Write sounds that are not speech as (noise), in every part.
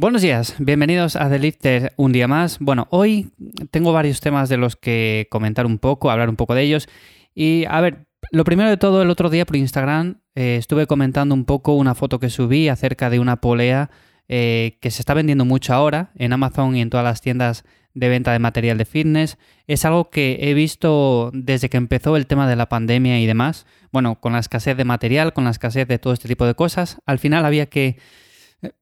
Buenos días, bienvenidos a The Lifter un día más. Bueno, hoy tengo varios temas de los que comentar un poco, hablar un poco de ellos. Y a ver, lo primero de todo, el otro día por Instagram eh, estuve comentando un poco una foto que subí acerca de una polea eh, que se está vendiendo mucho ahora en Amazon y en todas las tiendas de venta de material de fitness. Es algo que he visto desde que empezó el tema de la pandemia y demás. Bueno, con la escasez de material, con la escasez de todo este tipo de cosas, al final había que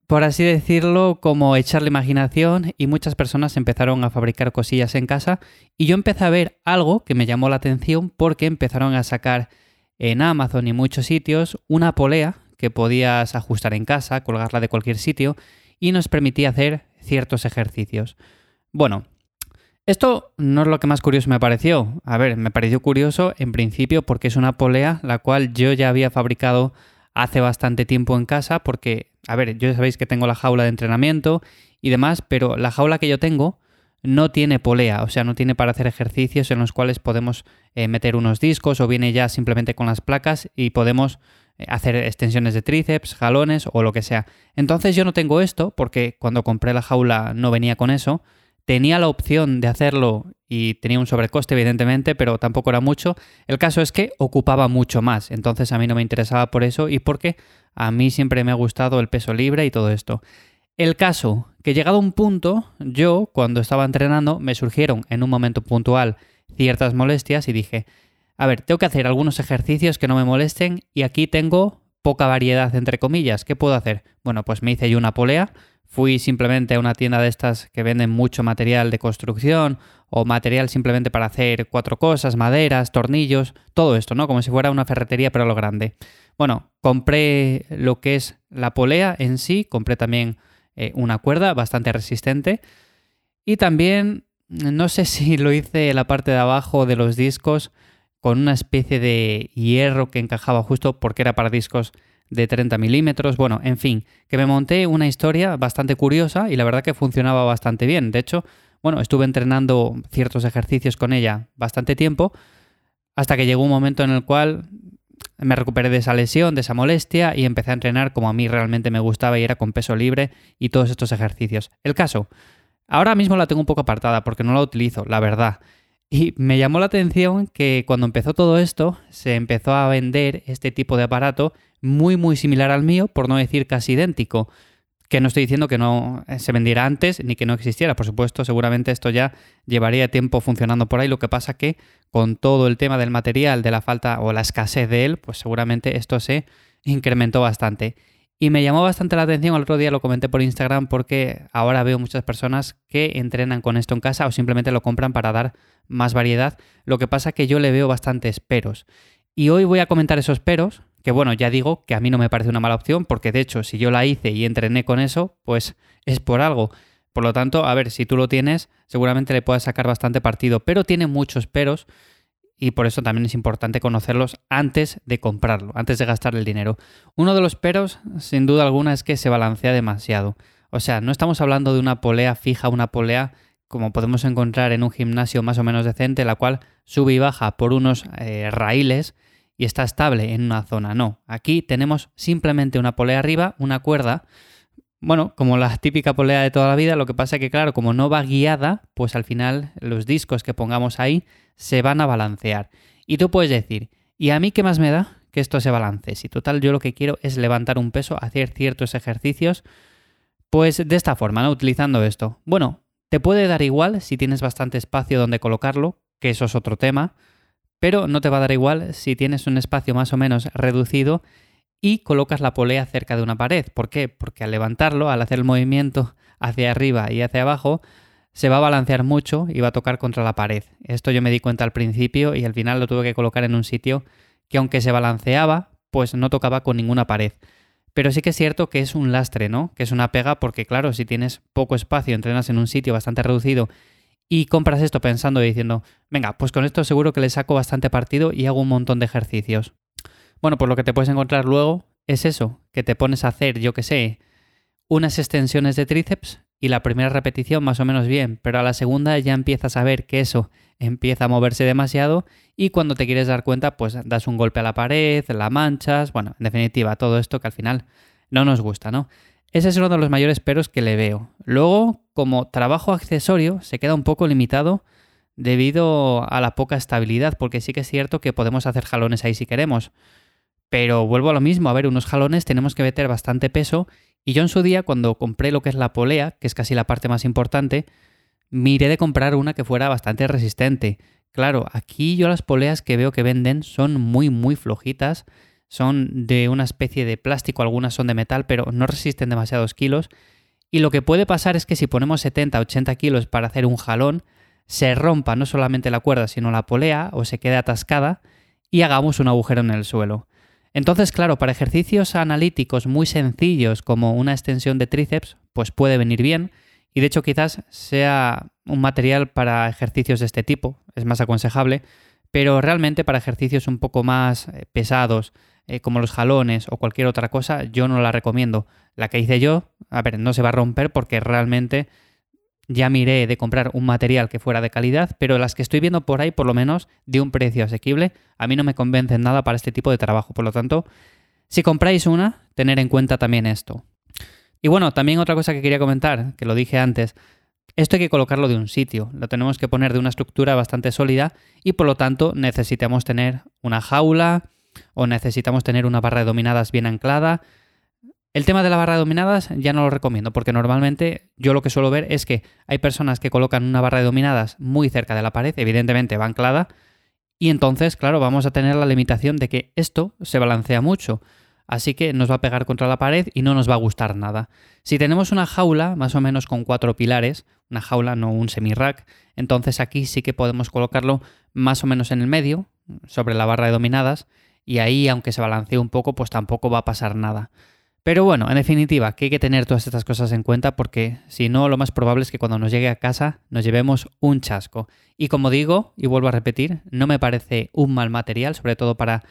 por así decirlo, como echar la imaginación y muchas personas empezaron a fabricar cosillas en casa y yo empecé a ver algo que me llamó la atención porque empezaron a sacar en Amazon y muchos sitios una polea que podías ajustar en casa, colgarla de cualquier sitio y nos permitía hacer ciertos ejercicios. Bueno, esto no es lo que más curioso me pareció. A ver, me pareció curioso en principio porque es una polea la cual yo ya había fabricado hace bastante tiempo en casa porque, a ver, yo sabéis que tengo la jaula de entrenamiento y demás, pero la jaula que yo tengo no tiene polea, o sea, no tiene para hacer ejercicios en los cuales podemos eh, meter unos discos o viene ya simplemente con las placas y podemos eh, hacer extensiones de tríceps, jalones o lo que sea. Entonces yo no tengo esto porque cuando compré la jaula no venía con eso. Tenía la opción de hacerlo y tenía un sobrecoste, evidentemente, pero tampoco era mucho. El caso es que ocupaba mucho más, entonces a mí no me interesaba por eso y porque a mí siempre me ha gustado el peso libre y todo esto. El caso, que llegado un punto, yo, cuando estaba entrenando, me surgieron en un momento puntual ciertas molestias y dije, a ver, tengo que hacer algunos ejercicios que no me molesten y aquí tengo poca variedad, entre comillas. ¿Qué puedo hacer? Bueno, pues me hice yo una polea, fui simplemente a una tienda de estas que venden mucho material de construcción o material simplemente para hacer cuatro cosas, maderas, tornillos, todo esto, ¿no? Como si fuera una ferretería pero a lo grande. Bueno, compré lo que es la polea en sí, compré también eh, una cuerda bastante resistente y también, no sé (laughs) si lo hice en la parte de abajo de los discos con una especie de hierro que encajaba justo porque era para discos de 30 milímetros. Bueno, en fin, que me monté una historia bastante curiosa y la verdad que funcionaba bastante bien. De hecho, bueno, estuve entrenando ciertos ejercicios con ella bastante tiempo, hasta que llegó un momento en el cual me recuperé de esa lesión, de esa molestia, y empecé a entrenar como a mí realmente me gustaba y era con peso libre y todos estos ejercicios. El caso, ahora mismo la tengo un poco apartada porque no la utilizo, la verdad. Y me llamó la atención que cuando empezó todo esto, se empezó a vender este tipo de aparato muy muy similar al mío, por no decir casi idéntico. Que no estoy diciendo que no eh, se vendiera antes ni que no existiera, por supuesto, seguramente esto ya llevaría tiempo funcionando por ahí, lo que pasa que con todo el tema del material, de la falta o la escasez de él, pues seguramente esto se incrementó bastante. Y me llamó bastante la atención, el otro día lo comenté por Instagram porque ahora veo muchas personas que entrenan con esto en casa o simplemente lo compran para dar más variedad. Lo que pasa que yo le veo bastantes peros. Y hoy voy a comentar esos peros, que bueno, ya digo que a mí no me parece una mala opción, porque de hecho si yo la hice y entrené con eso, pues es por algo. Por lo tanto, a ver, si tú lo tienes, seguramente le puedas sacar bastante partido, pero tiene muchos peros y por eso también es importante conocerlos antes de comprarlo, antes de gastar el dinero. Uno de los peros, sin duda alguna, es que se balancea demasiado. O sea, no estamos hablando de una polea fija, una polea como podemos encontrar en un gimnasio más o menos decente, la cual sube y baja por unos eh, raíles y está estable en una zona. No, aquí tenemos simplemente una polea arriba, una cuerda, bueno, como la típica polea de toda la vida, lo que pasa es que, claro, como no va guiada, pues al final los discos que pongamos ahí se van a balancear. Y tú puedes decir, ¿y a mí qué más me da que esto se balance? Si total yo lo que quiero es levantar un peso, hacer ciertos ejercicios, pues de esta forma, ¿no? Utilizando esto. Bueno, te puede dar igual si tienes bastante espacio donde colocarlo, que eso es otro tema pero no te va a dar igual si tienes un espacio más o menos reducido y colocas la polea cerca de una pared. ¿Por qué? Porque al levantarlo, al hacer el movimiento hacia arriba y hacia abajo, se va a balancear mucho y va a tocar contra la pared. Esto yo me di cuenta al principio y al final lo tuve que colocar en un sitio que aunque se balanceaba, pues no tocaba con ninguna pared. Pero sí que es cierto que es un lastre, ¿no? Que es una pega porque claro, si tienes poco espacio, entrenas en un sitio bastante reducido y compras esto pensando y diciendo, venga, pues con esto seguro que le saco bastante partido y hago un montón de ejercicios. Bueno, pues lo que te puedes encontrar luego es eso, que te pones a hacer, yo que sé, unas extensiones de tríceps y la primera repetición más o menos bien, pero a la segunda ya empiezas a ver que eso empieza a moverse demasiado y cuando te quieres dar cuenta pues das un golpe a la pared, la manchas, bueno, en definitiva todo esto que al final no nos gusta, ¿no? Ese es uno de los mayores peros que le veo. Luego, como trabajo accesorio, se queda un poco limitado debido a la poca estabilidad, porque sí que es cierto que podemos hacer jalones ahí si queremos. Pero vuelvo a lo mismo, a ver, unos jalones tenemos que meter bastante peso y yo en su día, cuando compré lo que es la polea, que es casi la parte más importante, miré de comprar una que fuera bastante resistente. Claro, aquí yo las poleas que veo que venden son muy, muy flojitas son de una especie de plástico, algunas son de metal, pero no resisten demasiados kilos. Y lo que puede pasar es que si ponemos 70, 80 kilos para hacer un jalón, se rompa no solamente la cuerda, sino la polea o se quede atascada y hagamos un agujero en el suelo. Entonces, claro, para ejercicios analíticos muy sencillos como una extensión de tríceps, pues puede venir bien. Y de hecho quizás sea un material para ejercicios de este tipo, es más aconsejable, pero realmente para ejercicios un poco más eh, pesados, eh, como los jalones o cualquier otra cosa, yo no la recomiendo. La que hice yo, a ver, no se va a romper porque realmente ya miré de comprar un material que fuera de calidad, pero las que estoy viendo por ahí, por lo menos de un precio asequible, a mí no me convencen nada para este tipo de trabajo. Por lo tanto, si compráis una, tener en cuenta también esto. Y bueno, también otra cosa que quería comentar, que lo dije antes, esto hay que colocarlo de un sitio, lo tenemos que poner de una estructura bastante sólida y por lo tanto necesitamos tener una jaula, o necesitamos tener una barra de dominadas bien anclada. El tema de la barra de dominadas ya no lo recomiendo porque normalmente yo lo que suelo ver es que hay personas que colocan una barra de dominadas muy cerca de la pared, evidentemente va anclada, y entonces, claro, vamos a tener la limitación de que esto se balancea mucho, así que nos va a pegar contra la pared y no nos va a gustar nada. Si tenemos una jaula, más o menos con cuatro pilares, una jaula, no un semi-rack, entonces aquí sí que podemos colocarlo más o menos en el medio, sobre la barra de dominadas, y ahí, aunque se balancee un poco, pues tampoco va a pasar nada. Pero bueno, en definitiva, que hay que tener todas estas cosas en cuenta porque si no, lo más probable es que cuando nos llegue a casa nos llevemos un chasco. Y como digo, y vuelvo a repetir, no me parece un mal material, sobre todo para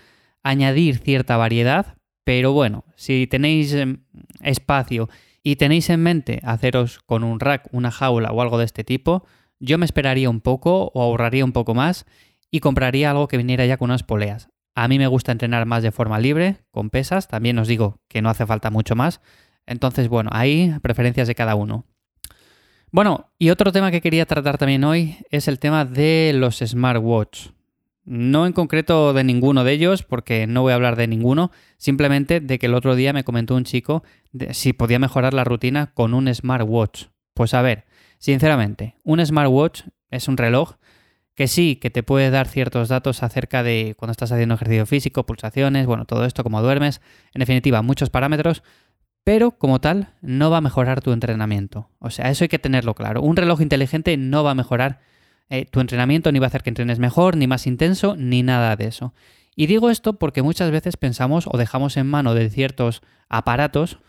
añadir cierta variedad, pero bueno, si tenéis em, espacio y tenéis en mente haceros con un rack, una jaula o algo de este tipo, yo me esperaría un poco o ahorraría un poco más y compraría algo que viniera ya con unas poleas. A mí me gusta entrenar más de forma libre, con pesas. También os digo que no hace falta mucho más. Entonces, bueno, ahí preferencias de cada uno. Bueno, y otro tema que quería tratar también hoy es el tema de los smartwatch. No en concreto de ninguno de ellos, porque no voy a hablar de ninguno, simplemente de que el otro día me comentó un chico si podía mejorar la rutina con un smartwatch. Pues a ver, sinceramente, un smartwatch es un reloj que sí, que te puede dar ciertos datos acerca de cuando estás haciendo ejercicio físico, pulsaciones, bueno, todo esto, cómo duermes, en definitiva, muchos parámetros, pero como tal no va a mejorar tu entrenamiento. O sea, eso hay que tenerlo claro. Un reloj inteligente no va a mejorar eh, tu entrenamiento, ni va a hacer que entrenes mejor, ni más intenso, ni nada de eso. Y digo esto porque muchas veces pensamos o dejamos en mano de ciertos aparatos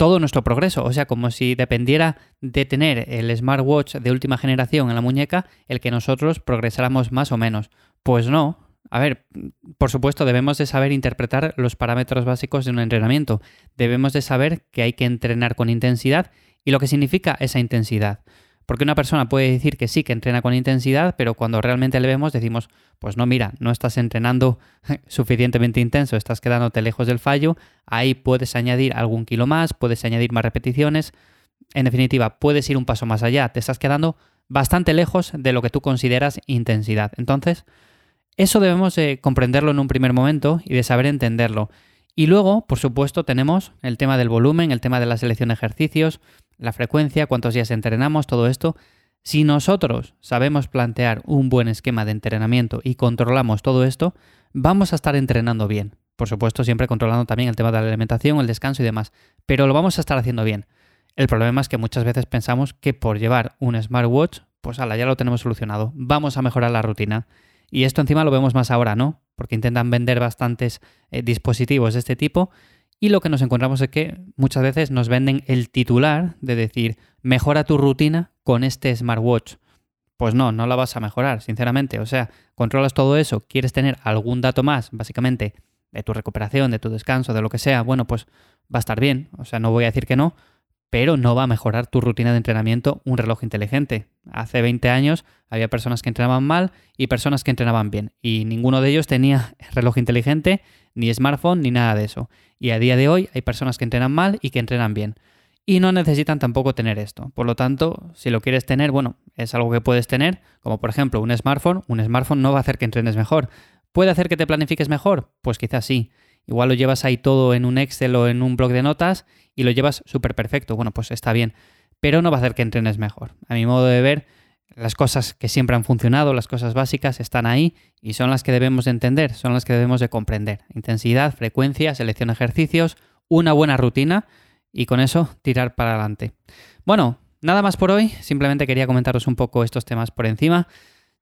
todo nuestro progreso. O sea, como si dependiera de tener el smartwatch de última generación en la muñeca el que nosotros progresáramos más o menos. Pues no. A ver, por supuesto, debemos de saber interpretar los parámetros básicos de un entrenamiento. Debemos de saber que hay que entrenar con intensidad y lo que significa esa intensidad. Porque una persona puede decir que sí, que entrena con intensidad, pero cuando realmente le vemos decimos, pues no, mira, no estás entrenando (laughs) suficientemente intenso, estás quedándote lejos del fallo, ahí puedes añadir algún kilo más, puedes añadir más repeticiones, en definitiva, puedes ir un paso más allá, te estás quedando bastante lejos de lo que tú consideras intensidad. Entonces, eso debemos de comprenderlo en un primer momento y de saber entenderlo. Y luego, por supuesto, tenemos el tema del volumen, el tema de la selección de ejercicios, la frecuencia, cuántos días entrenamos, todo esto. Si nosotros sabemos plantear un buen esquema de entrenamiento y controlamos todo esto, vamos a estar entrenando bien. Por supuesto, siempre controlando también el tema de la alimentación, el descanso y demás, pero lo vamos a estar haciendo bien. El problema es que muchas veces pensamos que por llevar un smartwatch, pues ya lo tenemos solucionado. Vamos a mejorar la rutina. Y esto encima lo vemos más ahora, ¿no? Porque intentan vender bastantes eh, dispositivos de este tipo y lo que nos encontramos es que muchas veces nos venden el titular de decir, mejora tu rutina con este smartwatch. Pues no, no la vas a mejorar, sinceramente. O sea, controlas todo eso, quieres tener algún dato más, básicamente, de tu recuperación, de tu descanso, de lo que sea, bueno, pues va a estar bien. O sea, no voy a decir que no, pero no va a mejorar tu rutina de entrenamiento un reloj inteligente. Hace 20 años había personas que entrenaban mal y personas que entrenaban bien, y ninguno de ellos tenía (laughs) reloj inteligente, ni smartphone, ni nada de eso. Y a día de hoy hay personas que entrenan mal y que entrenan bien. y no necesitan tampoco tener esto. Por lo tanto, si lo quieres tener, bueno, es algo que puedes tener, como por ejemplo un smartphone. Un smartphone no va a hacer que entrenes mejor. ¿Puede hacer que te planifiques mejor? Pues quizás sí. Igual lo llevas ahí todo en un Excel o en un blog de notas y lo llevas súper perfecto. Bueno, pues está bien. Pero no va a hacer que entrenes mejor. A mi modo de ver, las cosas que siempre han funcionado, las cosas básicas, están ahí y son las que debemos de entender, son las que debemos de comprender. Intensidad, frecuencia, selección de ejercicios, una buena rutina y con eso tirar para adelante. Bueno, nada más por hoy, simplemente quería comentaros un poco estos temas por encima.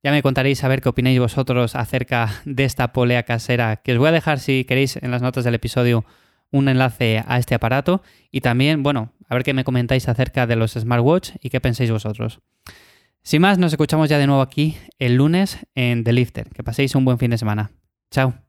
Ya me contaréis a ver qué opináis vosotros acerca de esta polea casera, que os voy a dejar si queréis en las notas del episodio un enlace a este aparato y también, bueno, a ver qué me comentáis acerca de los smartwatch y qué pensáis vosotros. Sin más, nos escuchamos ya de nuevo aquí el lunes en The Lifter. Que paséis un buen fin de semana. Chao.